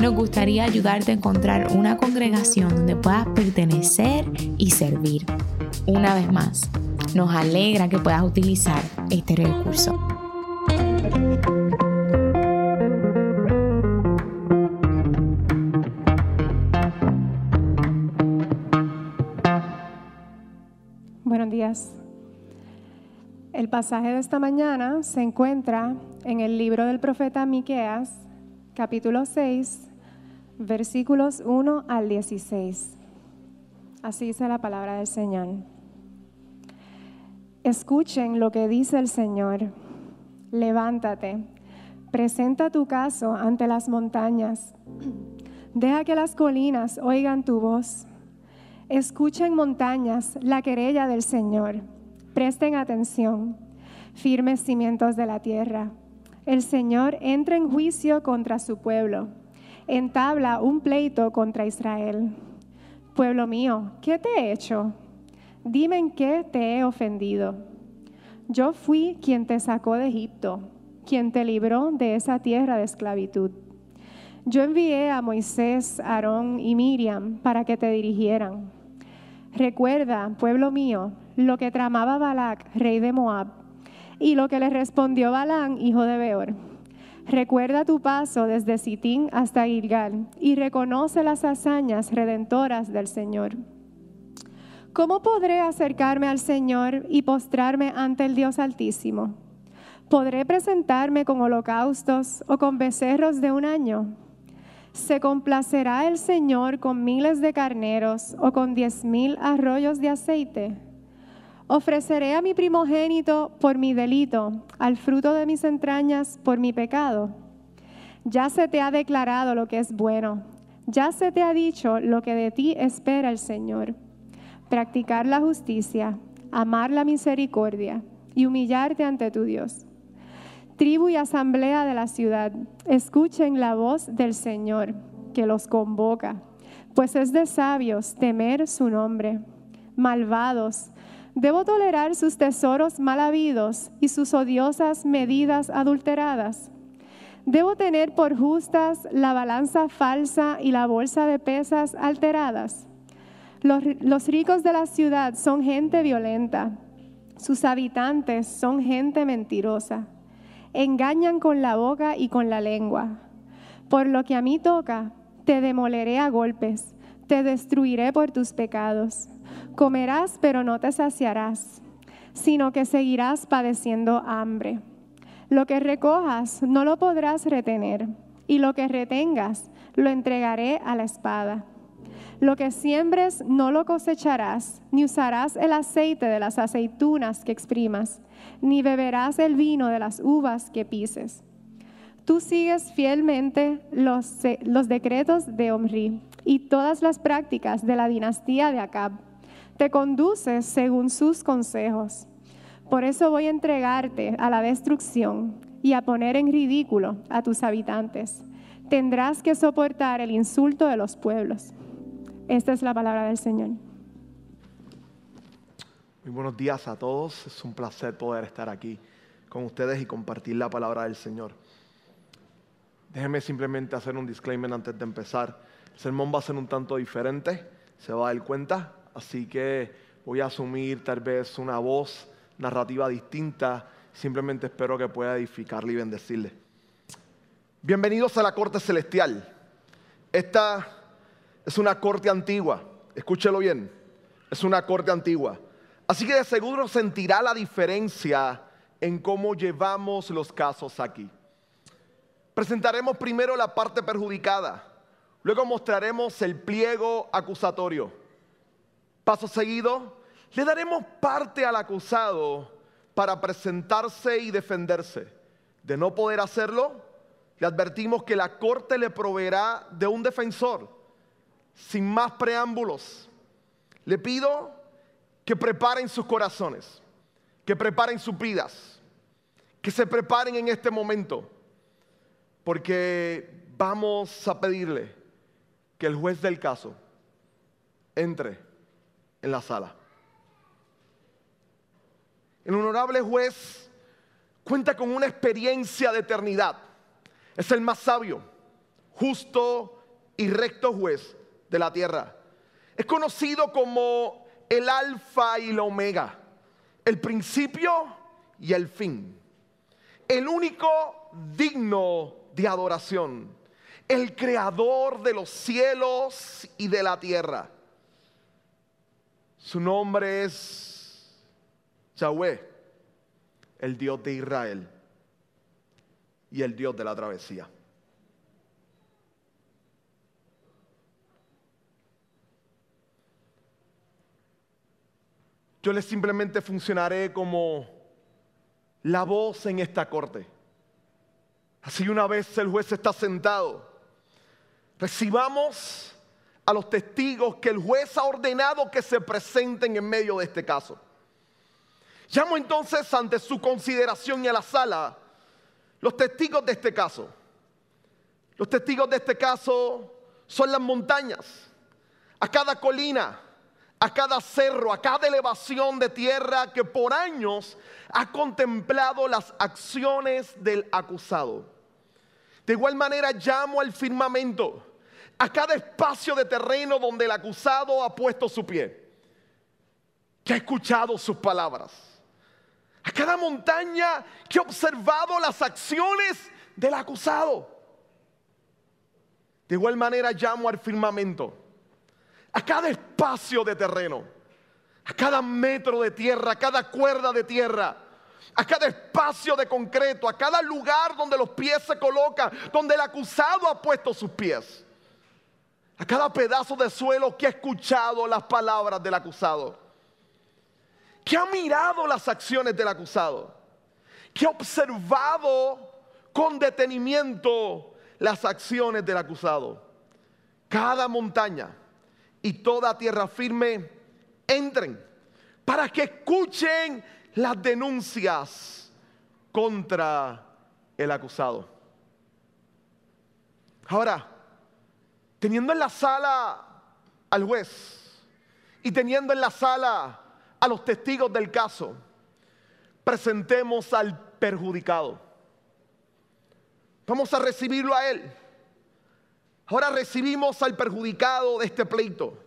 nos gustaría ayudarte a encontrar una congregación donde puedas pertenecer y servir. Una vez más, nos alegra que puedas utilizar este recurso. Buenos días. El pasaje de esta mañana se encuentra en el libro del profeta Miqueas, capítulo 6, versículos 1 al 16. Así dice la palabra del Señor. Escuchen lo que dice el Señor. Levántate, presenta tu caso ante las montañas. Deja que las colinas oigan tu voz. Escuchen montañas la querella del Señor. Presten atención, firmes cimientos de la tierra. El Señor entra en juicio contra su pueblo. Entabla un pleito contra Israel. Pueblo mío, ¿qué te he hecho? Dime en qué te he ofendido. Yo fui quien te sacó de Egipto, quien te libró de esa tierra de esclavitud. Yo envié a Moisés, Aarón y Miriam para que te dirigieran. Recuerda, pueblo mío, lo que tramaba Balac, rey de Moab, y lo que le respondió Balán, hijo de Beor. Recuerda tu paso desde Sitín hasta Gilgal y reconoce las hazañas redentoras del Señor. ¿Cómo podré acercarme al Señor y postrarme ante el Dios Altísimo? ¿Podré presentarme con holocaustos o con becerros de un año? ¿Se complacerá el Señor con miles de carneros o con diez mil arroyos de aceite? Ofreceré a mi primogénito por mi delito, al fruto de mis entrañas por mi pecado. Ya se te ha declarado lo que es bueno, ya se te ha dicho lo que de ti espera el Señor. Practicar la justicia, amar la misericordia y humillarte ante tu Dios tribu y asamblea de la ciudad, escuchen la voz del Señor que los convoca, pues es de sabios temer su nombre. Malvados, debo tolerar sus tesoros mal habidos y sus odiosas medidas adulteradas. Debo tener por justas la balanza falsa y la bolsa de pesas alteradas. Los, los ricos de la ciudad son gente violenta, sus habitantes son gente mentirosa engañan con la boca y con la lengua. Por lo que a mí toca, te demoleré a golpes, te destruiré por tus pecados. Comerás, pero no te saciarás, sino que seguirás padeciendo hambre. Lo que recojas no lo podrás retener, y lo que retengas lo entregaré a la espada. Lo que siembres no lo cosecharás, ni usarás el aceite de las aceitunas que exprimas ni beberás el vino de las uvas que pises. Tú sigues fielmente los, los decretos de Omri y todas las prácticas de la dinastía de Acab. Te conduces según sus consejos. Por eso voy a entregarte a la destrucción y a poner en ridículo a tus habitantes. Tendrás que soportar el insulto de los pueblos. Esta es la palabra del Señor. Muy buenos días a todos. Es un placer poder estar aquí con ustedes y compartir la palabra del Señor. Déjenme simplemente hacer un disclaimer antes de empezar. El sermón va a ser un tanto diferente, se va a dar cuenta, así que voy a asumir tal vez una voz narrativa distinta. Simplemente espero que pueda edificarle y bendecirle. Bienvenidos a la corte celestial. Esta es una corte antigua, escúchelo bien, es una corte antigua. Así que de seguro sentirá la diferencia en cómo llevamos los casos aquí. Presentaremos primero la parte perjudicada, luego mostraremos el pliego acusatorio. Paso seguido, le daremos parte al acusado para presentarse y defenderse. De no poder hacerlo, le advertimos que la corte le proveerá de un defensor. sin más preámbulos, le pido que preparen sus corazones, que preparen sus vidas, que se preparen en este momento, porque vamos a pedirle que el juez del caso entre en la sala. El honorable juez cuenta con una experiencia de eternidad. Es el más sabio, justo y recto juez de la tierra. Es conocido como el alfa y la omega, el principio y el fin. El único digno de adoración, el creador de los cielos y de la tierra. Su nombre es Yahweh, el Dios de Israel y el Dios de la travesía. Yo les simplemente funcionaré como la voz en esta corte. Así una vez el juez está sentado, recibamos a los testigos que el juez ha ordenado que se presenten en medio de este caso. Llamo entonces ante su consideración y a la sala los testigos de este caso. Los testigos de este caso son las montañas, a cada colina, a cada cerro, a cada elevación de tierra que por años ha contemplado las acciones del acusado. De igual manera llamo al firmamento, a cada espacio de terreno donde el acusado ha puesto su pie, que ha escuchado sus palabras, a cada montaña que ha observado las acciones del acusado. De igual manera llamo al firmamento. A cada espacio de terreno, a cada metro de tierra, a cada cuerda de tierra, a cada espacio de concreto, a cada lugar donde los pies se colocan, donde el acusado ha puesto sus pies, a cada pedazo de suelo que ha escuchado las palabras del acusado, que ha mirado las acciones del acusado, que ha observado con detenimiento las acciones del acusado. Cada montaña, y toda tierra firme entren para que escuchen las denuncias contra el acusado. Ahora, teniendo en la sala al juez y teniendo en la sala a los testigos del caso, presentemos al perjudicado. Vamos a recibirlo a él. Ahora recibimos al perjudicado de este pleito.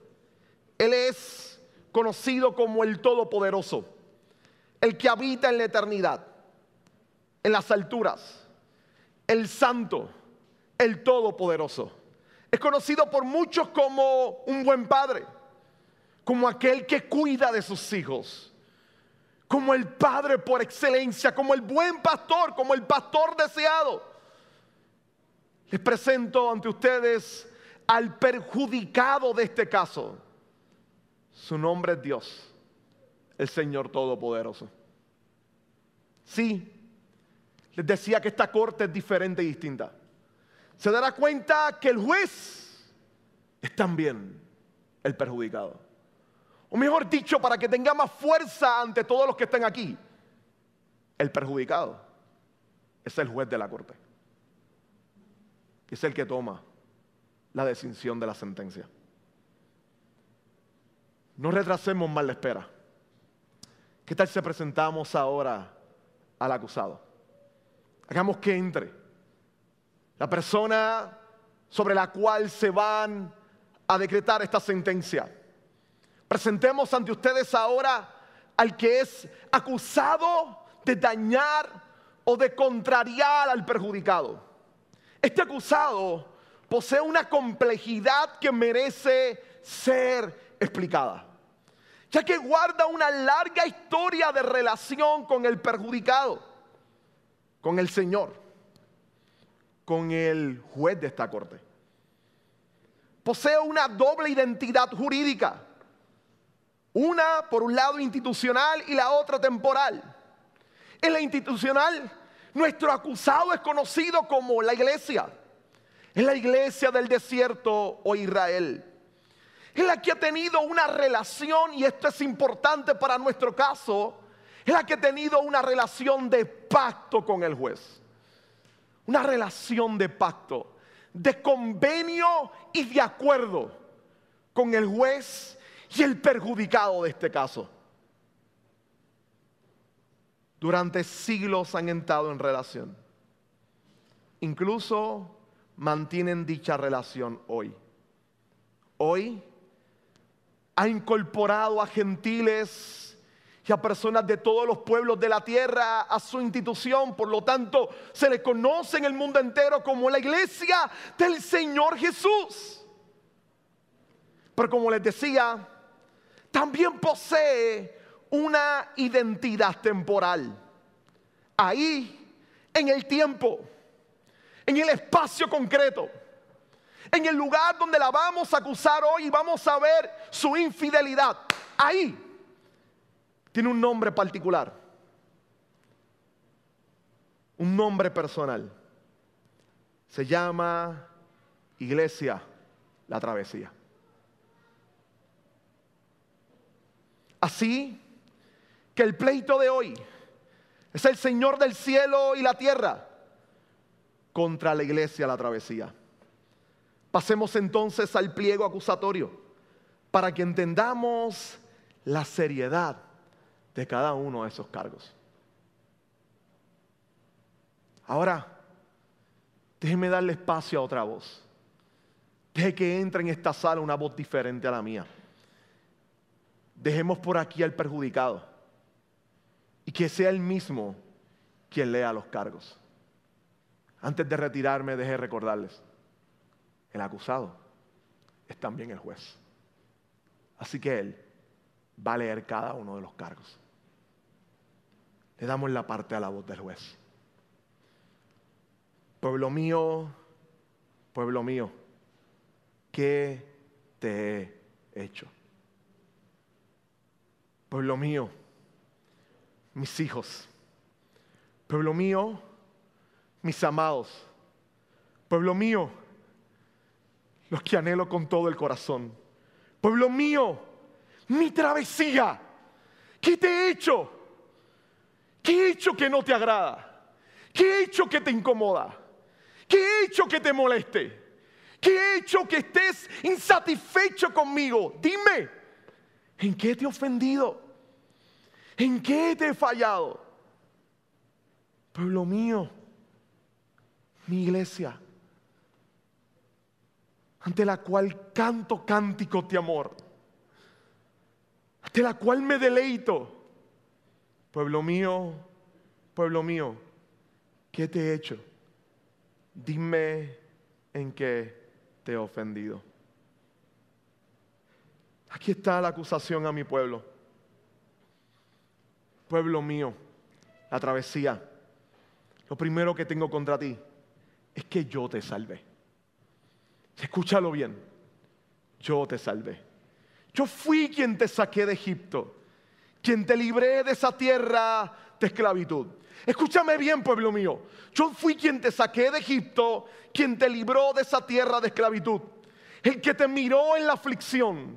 Él es conocido como el Todopoderoso, el que habita en la eternidad, en las alturas, el Santo, el Todopoderoso. Es conocido por muchos como un buen padre, como aquel que cuida de sus hijos, como el padre por excelencia, como el buen pastor, como el pastor deseado. Les presento ante ustedes al perjudicado de este caso. Su nombre es Dios, el Señor Todopoderoso. Sí, les decía que esta corte es diferente y distinta. Se dará cuenta que el juez es también el perjudicado. O mejor dicho, para que tenga más fuerza ante todos los que estén aquí, el perjudicado es el juez de la corte es el que toma la decisión de la sentencia. No retrasemos más la espera. ¿Qué tal si presentamos ahora al acusado? Hagamos que entre la persona sobre la cual se van a decretar esta sentencia. Presentemos ante ustedes ahora al que es acusado de dañar o de contrariar al perjudicado. Este acusado posee una complejidad que merece ser explicada, ya que guarda una larga historia de relación con el perjudicado, con el Señor, con el juez de esta corte. Posee una doble identidad jurídica, una por un lado institucional y la otra temporal. En la institucional nuestro acusado es conocido como la iglesia. Es la iglesia del desierto o Israel. es la que ha tenido una relación, y esto es importante para nuestro caso, es la que ha tenido una relación de pacto con el juez. Una relación de pacto, de convenio y de acuerdo con el juez y el perjudicado de este caso. Durante siglos han entrado en relación. Incluso mantienen dicha relación hoy. Hoy ha incorporado a gentiles y a personas de todos los pueblos de la tierra a su institución. Por lo tanto, se le conoce en el mundo entero como la iglesia del Señor Jesús. Pero como les decía, también posee una identidad temporal. Ahí, en el tiempo, en el espacio concreto en el lugar donde la vamos a acusar hoy y vamos a ver su infidelidad. Ahí tiene un nombre particular, un nombre personal. Se llama Iglesia La Travesía. Así que el pleito de hoy es el Señor del cielo y la tierra contra la iglesia La Travesía. Pasemos entonces al pliego acusatorio para que entendamos la seriedad de cada uno de esos cargos. Ahora, déjeme darle espacio a otra voz. Deje que entre en esta sala una voz diferente a la mía. Dejemos por aquí al perjudicado y que sea él mismo quien lea los cargos. Antes de retirarme, deje recordarles el acusado es también el juez. Así que él va a leer cada uno de los cargos. Le damos la parte a la voz del juez. Pueblo mío, pueblo mío, ¿qué te he hecho? Pueblo mío, mis hijos, pueblo mío, mis amados, pueblo mío, los que anhelo con todo el corazón. Pueblo mío, mi travesía, ¿qué te he hecho? ¿Qué he hecho que no te agrada? ¿Qué he hecho que te incomoda? ¿Qué he hecho que te moleste? ¿Qué he hecho que estés insatisfecho conmigo? Dime, ¿en qué te he ofendido? ¿En qué te he fallado? Pueblo mío, mi iglesia, ante la cual canto cánticos de amor, ante la cual me deleito. Pueblo mío, pueblo mío, ¿qué te he hecho? Dime en qué te he ofendido. Aquí está la acusación a mi pueblo. Pueblo mío, la travesía. Lo primero que tengo contra ti es que yo te salvé. Escúchalo bien. Yo te salvé. Yo fui quien te saqué de Egipto, quien te libré de esa tierra de esclavitud. Escúchame bien, pueblo mío. Yo fui quien te saqué de Egipto, quien te libró de esa tierra de esclavitud. El que te miró en la aflicción,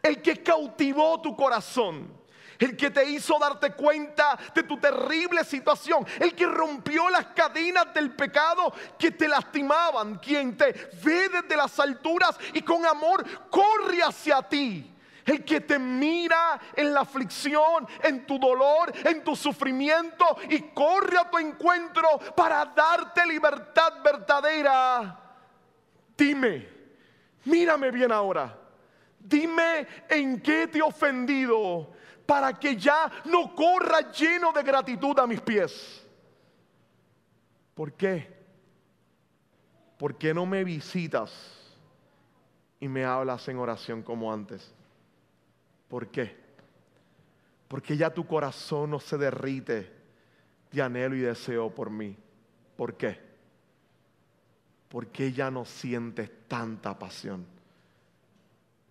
el que cautivó tu corazón el que te hizo darte cuenta de tu terrible situación, el que rompió las cadenas del pecado que te lastimaban, quien te ve desde las alturas y con amor corre hacia ti. El que te mira en la aflicción, en tu dolor, en tu sufrimiento y corre a tu encuentro para darte libertad verdadera. Dime, mírame bien ahora. Dime en qué te he ofendido para que ya no corra lleno de gratitud a mis pies. ¿Por qué? ¿Por qué no me visitas y me hablas en oración como antes? ¿Por qué? Porque ya tu corazón no se derrite de anhelo y deseo por mí. ¿Por qué? Porque ya no sientes tanta pasión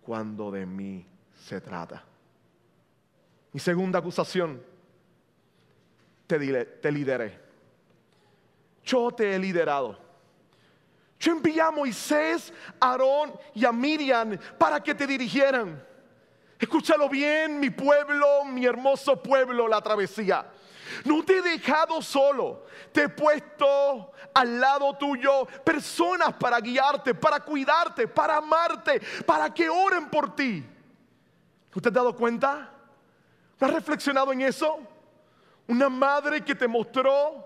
cuando de mí se trata. Mi segunda acusación, te, lideré. Yo te he liderado. Yo envié a Moisés, a Aarón y a Miriam para que te dirigieran. Escúchalo bien, mi pueblo, mi hermoso pueblo, la travesía. No te he dejado solo, te he puesto al lado tuyo personas para guiarte, para cuidarte, para amarte, para que oren por ti. ¿Usted te ha dado cuenta? ¿No has reflexionado en eso? Una madre que te mostró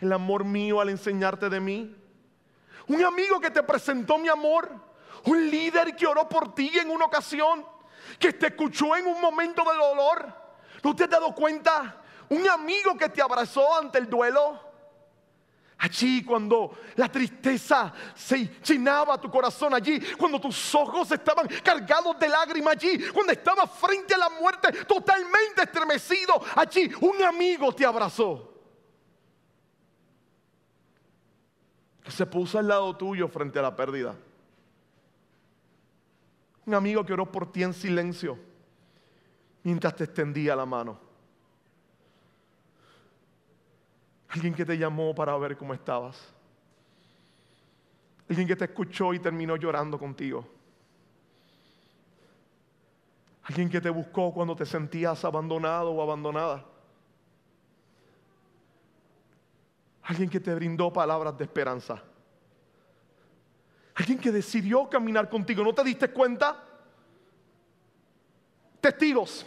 el amor mío al enseñarte de mí. Un amigo que te presentó mi amor. Un líder que oró por ti en una ocasión. Que te escuchó en un momento de dolor. ¿No te has dado cuenta? Un amigo que te abrazó ante el duelo. Allí cuando la tristeza se llenaba tu corazón allí, cuando tus ojos estaban cargados de lágrimas allí, cuando estabas frente a la muerte totalmente estremecido, allí un amigo te abrazó. Que se puso al lado tuyo frente a la pérdida. Un amigo que oró por ti en silencio mientras te extendía la mano. Alguien que te llamó para ver cómo estabas. Alguien que te escuchó y terminó llorando contigo. Alguien que te buscó cuando te sentías abandonado o abandonada. Alguien que te brindó palabras de esperanza. Alguien que decidió caminar contigo. ¿No te diste cuenta? Testigos.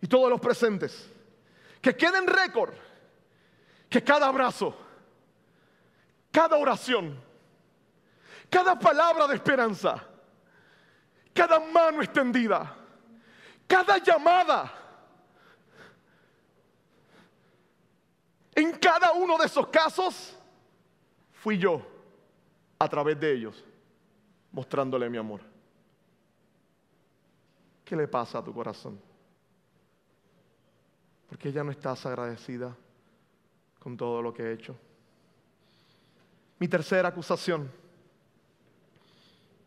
Y todos los presentes que quede en récord que cada abrazo, cada oración, cada palabra de esperanza, cada mano extendida, cada llamada, en cada uno de esos casos, fui yo a través de ellos mostrándole mi amor. ¿Qué le pasa a tu corazón? Porque ya no estás agradecida con todo lo que he hecho. Mi tercera acusación,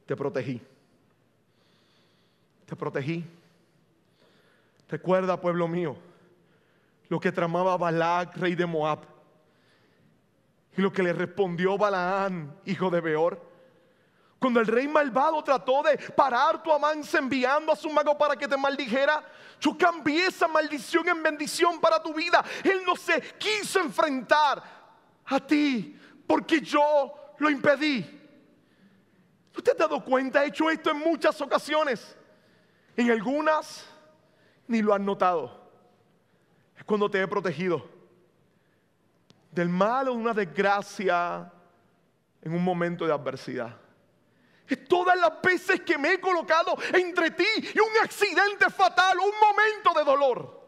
te protegí. Te protegí. Recuerda, pueblo mío, lo que tramaba Balac, rey de Moab, y lo que le respondió Balaán, hijo de Beor cuando el rey malvado trató de parar tu avance enviando a su mago para que te maldijera, yo cambié esa maldición en bendición para tu vida. Él no se quiso enfrentar a ti porque yo lo impedí. ¿Tú te has dado cuenta? He hecho esto en muchas ocasiones. En algunas ni lo has notado. Es cuando te he protegido del mal o una desgracia en un momento de adversidad. Es todas las veces que me he colocado entre ti y un accidente fatal un momento de dolor.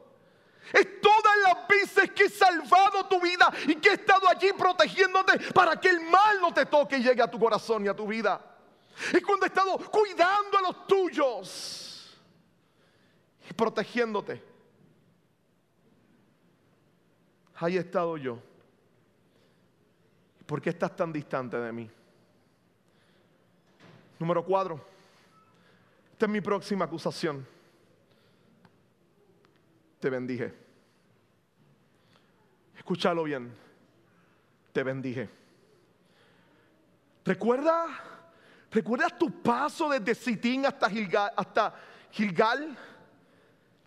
Es todas las veces que he salvado tu vida y que he estado allí protegiéndote para que el mal no te toque y llegue a tu corazón y a tu vida. Es cuando he estado cuidando a los tuyos y protegiéndote. Ahí he estado yo. ¿Por qué estás tan distante de mí? Número cuatro. Esta es mi próxima acusación. Te bendije. Escúchalo bien. Te bendije. ¿Recuerda? ¿Recuerdas tu paso desde Sitín hasta Gilgal? Hasta Gilgal?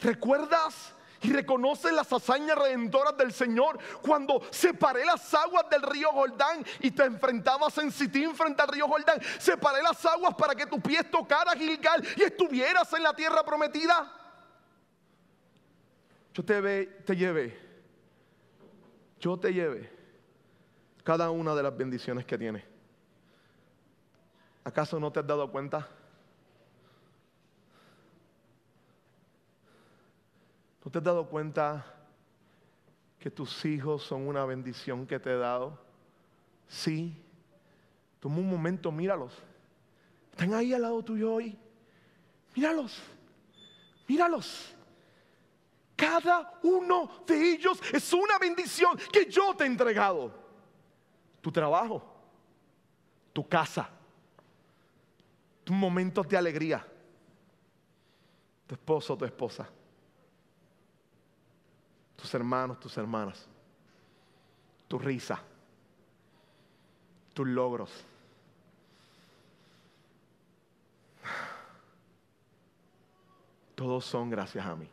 ¿Recuerdas y reconoce las hazañas redentoras del Señor cuando separé las aguas del río Jordán y te enfrentabas en Sitín frente al río Jordán. Separé las aguas para que tu pies tocara Gilgal y estuvieras en la tierra prometida. Yo te, ve, te llevé, yo te llevé cada una de las bendiciones que tienes. ¿Acaso no te has dado cuenta? ¿No te has dado cuenta que tus hijos son una bendición que te he dado? Sí. Toma un momento, míralos. Están ahí al lado tuyo hoy. Míralos. Míralos. Cada uno de ellos es una bendición que yo te he entregado. Tu trabajo, tu casa, tus momentos de alegría, tu esposo, tu esposa tus hermanos, tus hermanas, tu risa, tus logros. Todos son gracias a mí.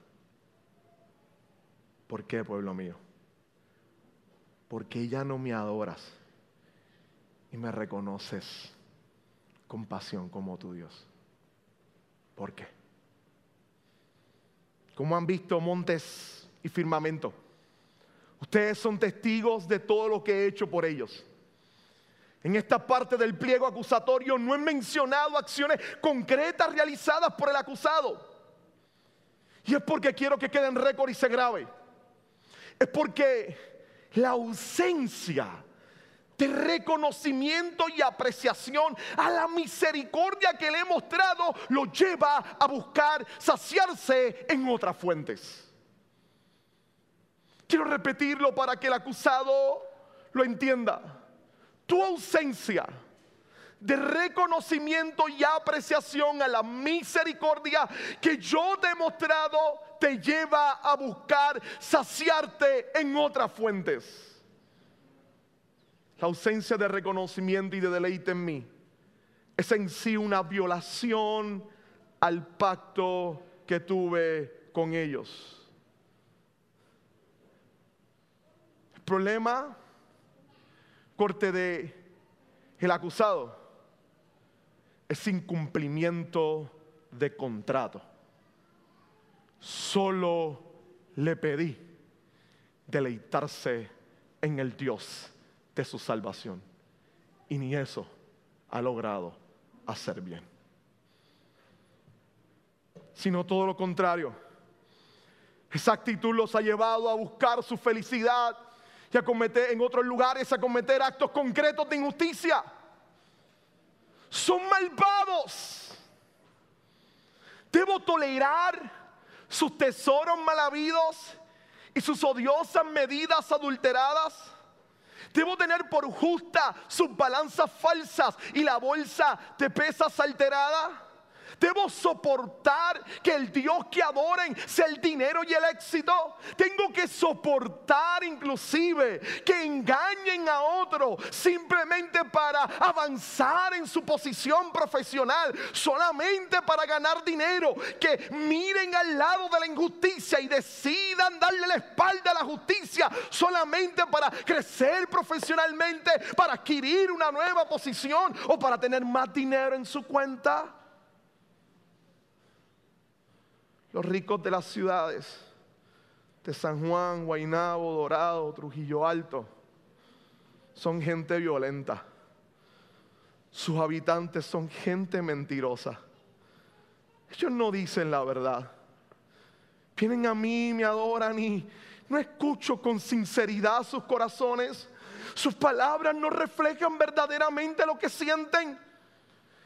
¿Por qué, pueblo mío? Porque ya no me adoras y me reconoces con pasión como tu Dios. ¿Por qué? ¿Cómo han visto montes y firmamento? Ustedes son testigos de todo lo que he hecho por ellos. En esta parte del pliego acusatorio no he mencionado acciones concretas realizadas por el acusado. Y es porque quiero que quede en récord y se grabe. Es porque la ausencia de reconocimiento y apreciación a la misericordia que le he mostrado lo lleva a buscar saciarse en otras fuentes. Quiero repetirlo para que el acusado lo entienda. Tu ausencia de reconocimiento y apreciación a la misericordia que yo he mostrado te lleva a buscar saciarte en otras fuentes. La ausencia de reconocimiento y de deleite en mí es en sí una violación al pacto que tuve con ellos. El problema, corte de el acusado, es incumplimiento de contrato. Solo le pedí deleitarse en el Dios de su salvación. Y ni eso ha logrado hacer bien. Sino todo lo contrario. Esa actitud los ha llevado a buscar su felicidad y a cometer en otros lugares, a cometer actos concretos de injusticia. Son malvados. Debo tolerar sus tesoros mal habidos y sus odiosas medidas adulteradas. Debo tener por justa sus balanzas falsas y la bolsa de pesas alterada. Debo soportar que el Dios que adoren sea el dinero y el éxito. Tengo que soportar inclusive que engañen a otro simplemente para avanzar en su posición profesional, solamente para ganar dinero. Que miren al lado de la injusticia y decidan darle la espalda a la justicia solamente para crecer profesionalmente, para adquirir una nueva posición o para tener más dinero en su cuenta. Los ricos de las ciudades de San Juan, Guaynabo, Dorado, Trujillo Alto, son gente violenta. Sus habitantes son gente mentirosa. Ellos no dicen la verdad. Vienen a mí, me adoran y no escucho con sinceridad sus corazones. Sus palabras no reflejan verdaderamente lo que sienten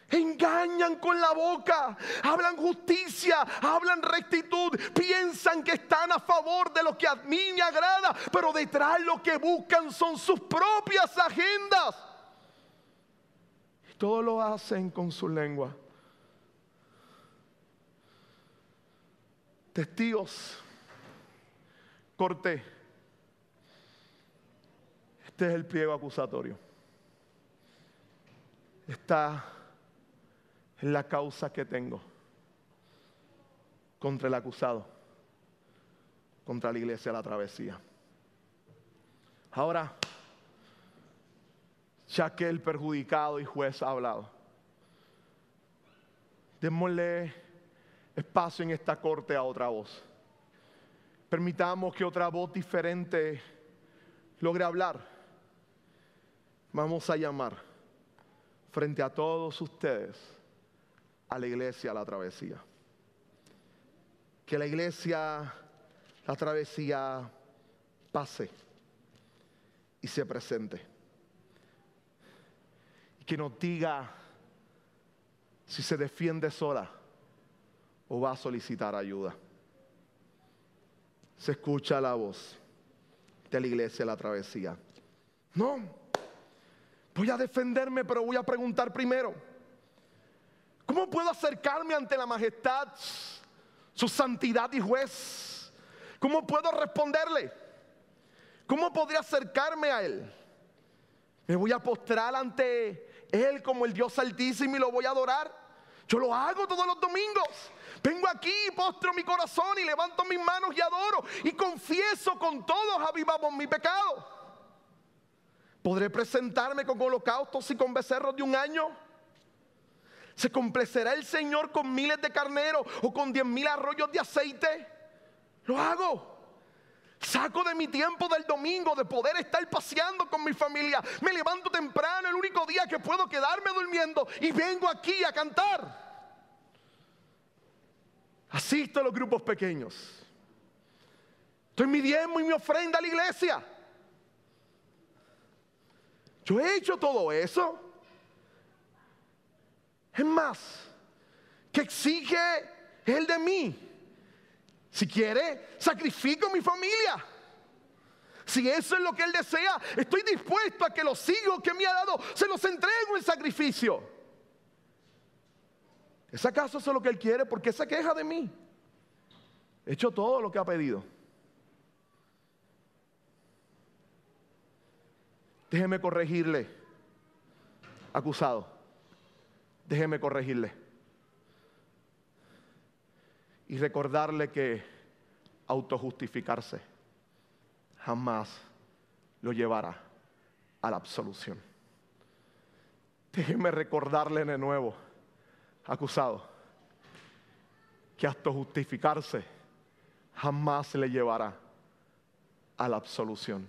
engañan con la boca, hablan justicia, hablan rectitud, piensan que están a favor de lo que a mí me agrada, pero detrás lo que buscan son sus propias agendas. Y todo lo hacen con su lengua. Testigos, corté. Este es el pliego acusatorio. Está la causa que tengo contra el acusado, contra la iglesia de la travesía. Ahora, ya que el perjudicado y juez ha hablado, démosle espacio en esta corte a otra voz. Permitamos que otra voz diferente logre hablar. Vamos a llamar frente a todos ustedes a la iglesia la travesía. Que la iglesia, la travesía, pase y se presente. Y que nos diga si se defiende sola o va a solicitar ayuda. Se escucha la voz de la iglesia la travesía. No, voy a defenderme, pero voy a preguntar primero. ¿Cómo puedo acercarme ante la majestad, su santidad y juez? ¿Cómo puedo responderle? ¿Cómo podría acercarme a Él? Me voy a postrar ante Él como el Dios altísimo y lo voy a adorar. Yo lo hago todos los domingos. Vengo aquí, postro mi corazón y levanto mis manos y adoro y confieso con todos avivamos mi pecado. Podré presentarme con holocaustos y con becerros de un año. ¿Se complacerá el Señor con miles de carneros o con diez mil arroyos de aceite? Lo hago. Saco de mi tiempo del domingo de poder estar paseando con mi familia. Me levanto temprano, el único día que puedo quedarme durmiendo y vengo aquí a cantar. Asisto a los grupos pequeños. Estoy mi diezmo y mi ofrenda a la iglesia. Yo he hecho todo eso. Es más, que exige Él de mí. Si quiere, sacrifico mi familia. Si eso es lo que Él desea, estoy dispuesto a que los hijos que me ha dado se los entrego en sacrificio. ¿Es acaso eso lo que Él quiere? ¿Por qué se queja de mí? He hecho todo lo que ha pedido. Déjeme corregirle, acusado. Déjeme corregirle. Y recordarle que autojustificarse jamás lo llevará a la absolución. Déjeme recordarle de nuevo acusado, que hasta justificarse jamás le llevará a la absolución.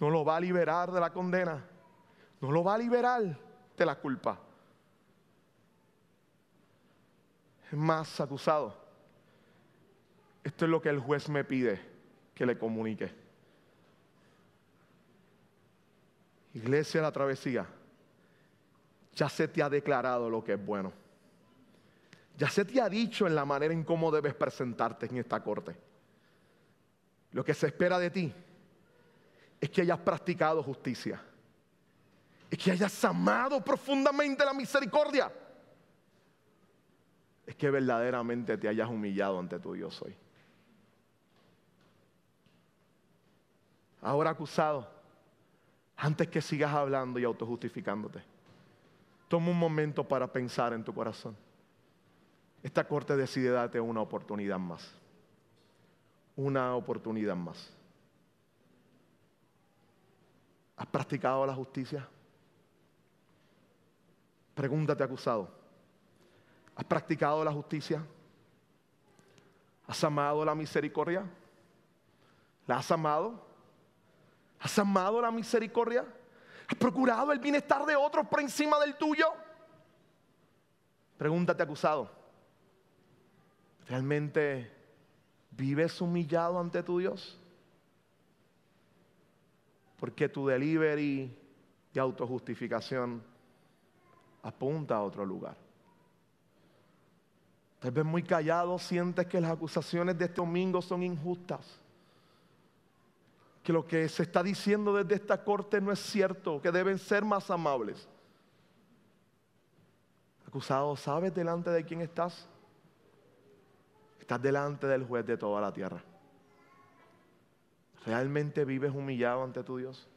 No lo va a liberar de la condena, no lo va a liberar de la culpa. Es más acusado. Esto es lo que el juez me pide que le comunique. Iglesia de la travesía ya se te ha declarado lo que es bueno. Ya se te ha dicho en la manera en cómo debes presentarte en esta corte. Lo que se espera de ti es que hayas practicado justicia. Es que hayas amado profundamente la misericordia. Es que verdaderamente te hayas humillado ante tu Dios hoy. Ahora acusado, antes que sigas hablando y autojustificándote Toma un momento para pensar en tu corazón. Esta corte decide darte una oportunidad más. Una oportunidad más. ¿Has practicado la justicia? Pregúntate, acusado. ¿Has practicado la justicia? ¿Has amado la misericordia? ¿La has amado? ¿Has amado la misericordia? ¿Has procurado el bienestar de otros por encima del tuyo? Pregúntate, acusado. ¿Realmente vives humillado ante tu Dios? Porque tu delivery de autojustificación apunta a otro lugar. Tal vez muy callado sientes que las acusaciones de este domingo son injustas que lo que se está diciendo desde esta corte no es cierto, que deben ser más amables. Acusado, ¿sabes delante de quién estás? Estás delante del juez de toda la tierra. ¿Realmente vives humillado ante tu Dios?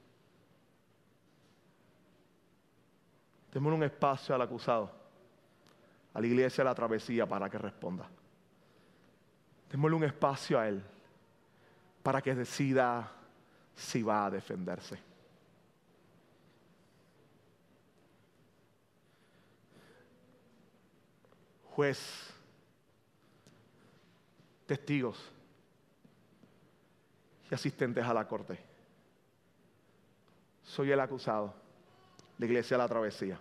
Démosle un espacio al acusado, a la iglesia de la travesía para que responda. Démosle un espacio a él para que decida si va a defenderse. Juez, testigos y asistentes a la corte. Soy el acusado, la iglesia de la travesía.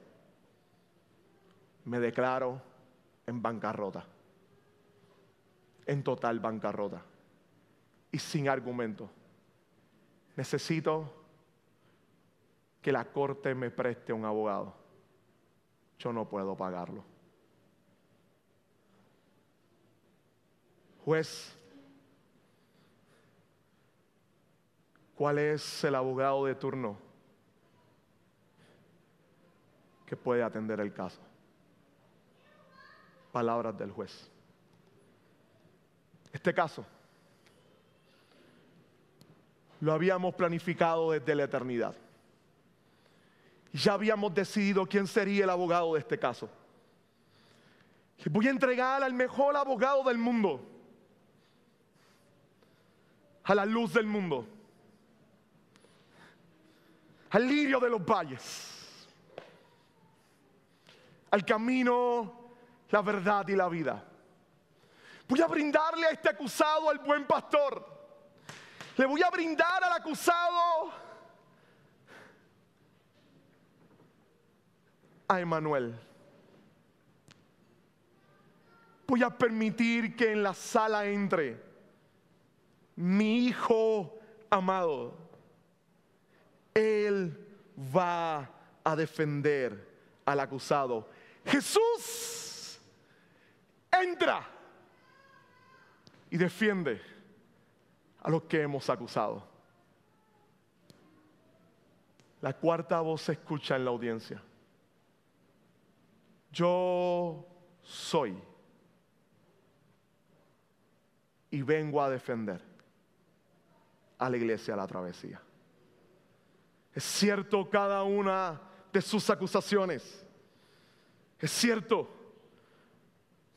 Me declaro en bancarrota, en total bancarrota y sin argumento necesito que la corte me preste un abogado. Yo no puedo pagarlo. Juez, ¿cuál es el abogado de turno que puede atender el caso? Palabras del juez. Este caso lo habíamos planificado desde la eternidad. ya habíamos decidido quién sería el abogado de este caso. Voy a entregar al mejor abogado del mundo, a la luz del mundo, al lirio de los valles, al camino, la verdad y la vida. Voy a brindarle a este acusado al buen pastor. Le voy a brindar al acusado a Emanuel. Voy a permitir que en la sala entre mi hijo amado. Él va a defender al acusado. Jesús entra y defiende a los que hemos acusado. La cuarta voz se escucha en la audiencia. Yo soy y vengo a defender a la iglesia de la travesía. Es cierto cada una de sus acusaciones. Es cierto.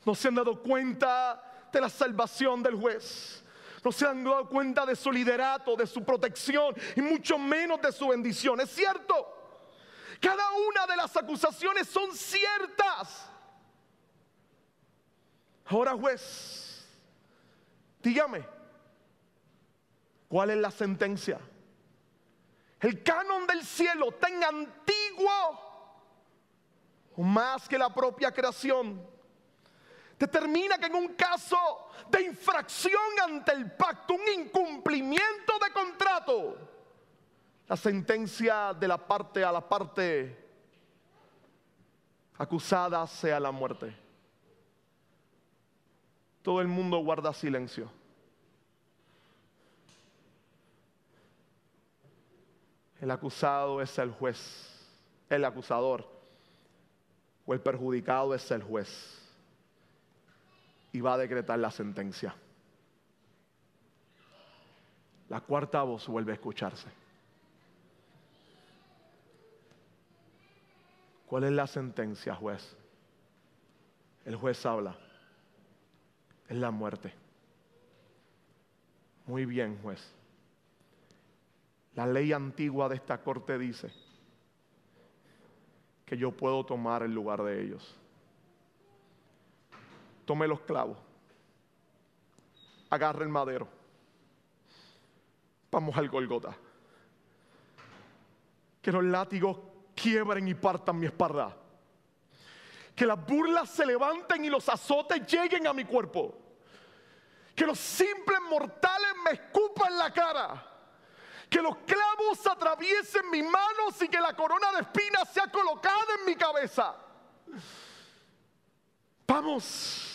No se han dado cuenta de la salvación del juez. No se han dado cuenta de su liderato, de su protección y mucho menos de su bendición. Es cierto. Cada una de las acusaciones son ciertas. Ahora juez, dígame, ¿cuál es la sentencia? El canon del cielo tan antiguo más que la propia creación determina que en un caso de infracción ante el pacto, un incumplimiento de contrato, la sentencia de la parte a la parte acusada sea la muerte. Todo el mundo guarda silencio. El acusado es el juez, el acusador, o el perjudicado es el juez y va a decretar la sentencia. La cuarta voz vuelve a escucharse. ¿Cuál es la sentencia, juez? El juez habla. Es la muerte. Muy bien, juez. La ley antigua de esta corte dice que yo puedo tomar el lugar de ellos tome los clavos, agarre el madero, vamos al Golgota. Que los látigos quiebren y partan mi espalda. Que las burlas se levanten y los azotes lleguen a mi cuerpo. Que los simples mortales me escupan la cara. Que los clavos atraviesen mis manos y que la corona de espinas sea colocada en mi cabeza. Vamos.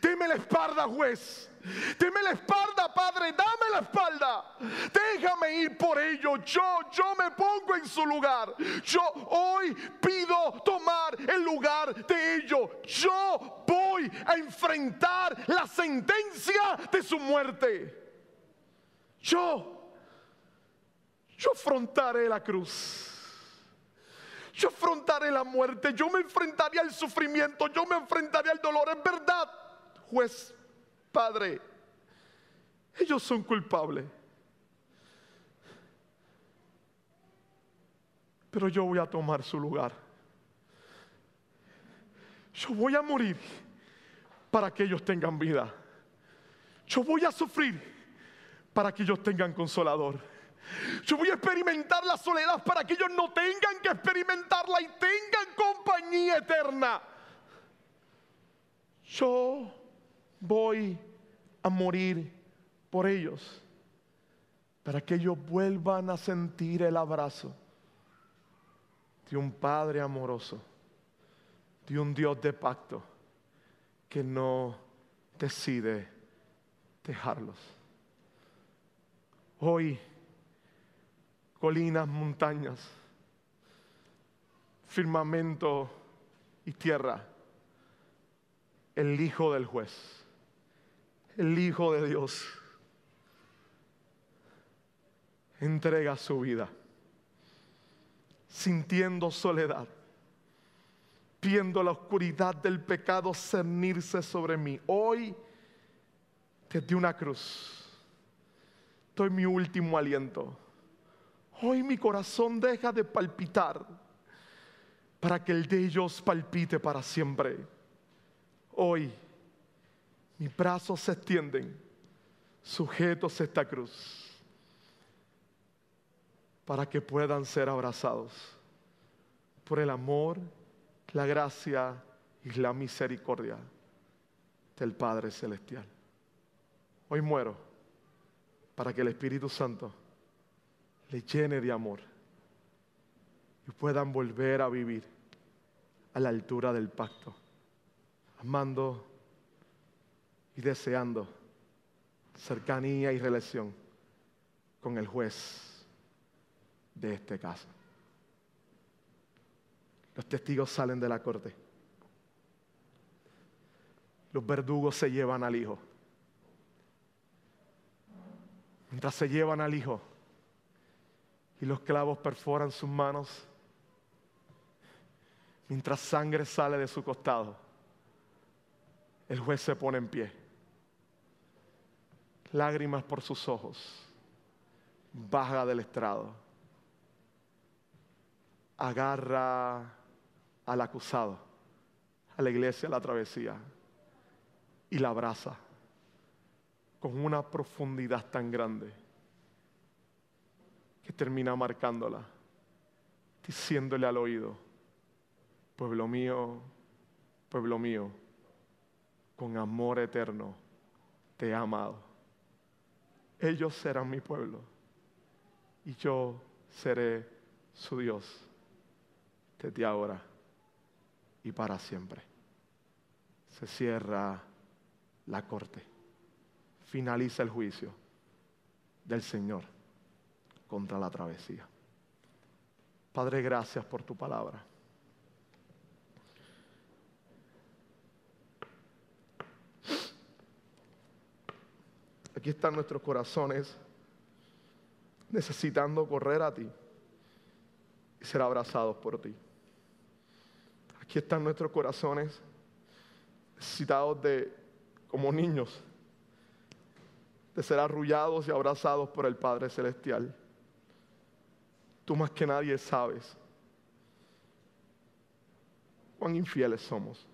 Deme la espalda, juez. Deme la espalda, Padre, dame la espalda. Déjame ir por ello. Yo, yo me pongo en su lugar. Yo hoy pido tomar el lugar de ellos. Yo voy a enfrentar la sentencia de su muerte. Yo, yo afrontaré la cruz. Yo afrontaré la muerte, yo me enfrentaré al sufrimiento, yo me enfrentaré al dolor. Es verdad, juez, padre, ellos son culpables. Pero yo voy a tomar su lugar. Yo voy a morir para que ellos tengan vida. Yo voy a sufrir para que ellos tengan consolador. Yo voy a experimentar la soledad para que ellos no tengan que experimentarla y tengan compañía eterna. Yo voy a morir por ellos para que ellos vuelvan a sentir el abrazo de un Padre amoroso, de un Dios de pacto que no decide dejarlos. Hoy colinas, montañas, firmamento y tierra. El Hijo del juez, el Hijo de Dios, entrega su vida. sintiendo soledad, viendo la oscuridad del pecado cernirse sobre mí. Hoy, desde una cruz, doy mi último aliento. Hoy mi corazón deja de palpitar para que el de ellos palpite para siempre. Hoy mis brazos se extienden sujetos a esta cruz para que puedan ser abrazados por el amor, la gracia y la misericordia del Padre Celestial. Hoy muero para que el Espíritu Santo le llene de amor y puedan volver a vivir a la altura del pacto, amando y deseando cercanía y relación con el juez de este caso. Los testigos salen de la corte. Los verdugos se llevan al hijo. Mientras se llevan al hijo y los clavos perforan sus manos, mientras sangre sale de su costado, el juez se pone en pie. Lágrimas por sus ojos, baja del estrado, agarra al acusado, a la iglesia, a la travesía, y la abraza con una profundidad tan grande que termina marcándola, diciéndole al oído, pueblo mío, pueblo mío, con amor eterno te he amado. Ellos serán mi pueblo y yo seré su Dios desde ahora y para siempre. Se cierra la corte, finaliza el juicio del Señor contra la travesía. Padre, gracias por tu palabra. Aquí están nuestros corazones necesitando correr a ti y ser abrazados por ti. Aquí están nuestros corazones necesitados de, como niños, de ser arrullados y abrazados por el Padre Celestial. Tú más que nadie sabes cuán infieles somos.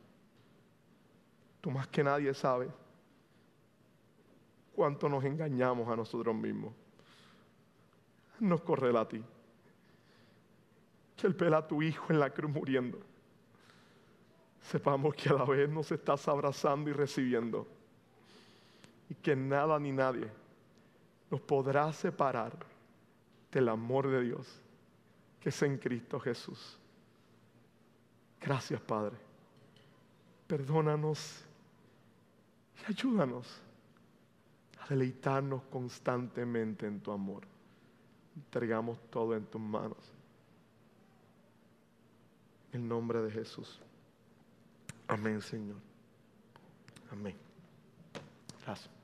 Tú más que nadie sabes cuánto nos engañamos a nosotros mismos. Nos corre a ti. Que el pela a tu hijo en la cruz muriendo. Sepamos que a la vez nos estás abrazando y recibiendo. Y que nada ni nadie nos podrá separar del amor de Dios que es en Cristo Jesús. Gracias, Padre. Perdónanos y ayúdanos a deleitarnos constantemente en tu amor. Entregamos todo en tus manos. En el nombre de Jesús. Amén, Señor. Amén. Gracias.